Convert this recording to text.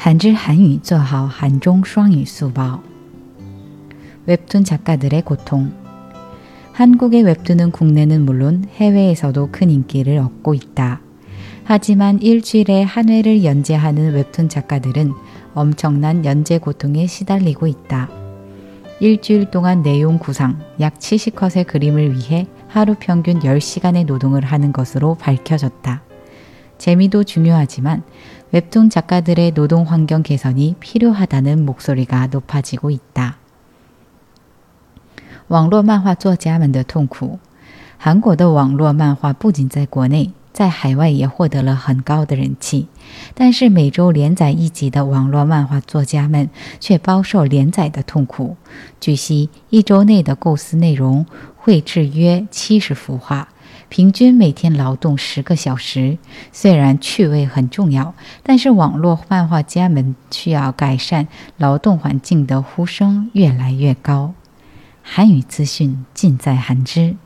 한줄 한위 저하 한종 수왕이 수박 웹툰 작가들의 고통. 한국의 웹툰은 국내는 물론 해외에서도 큰 인기를 얻고 있다.하지만 일주일에 한 회를 연재하는 웹툰 작가들은 엄청난 연재 고통에 시달리고 있다.일주일 동안 내용 구상 약 70컷의 그림을 위해 하루 평균 10시간의 노동을 하는 것으로 밝혀졌다. 재미도 중요하지만 웹툰 작가들의 노동 환경 개선이 필요하다는 목소리가 높아지고 있다. 网络漫画作家们的痛苦。韩国的网络漫画不仅在国内，在海外也获得了很高的人气，但是每周连载一集的网络漫画作家们却遭受连载的痛苦。据悉，一周内的构思内容绘制约七十幅画， 平均每天劳动十个小时。虽然趣味很重要，但是网络漫画家们需要改善劳动环境的呼声越来越高。韩语资讯尽在韩知。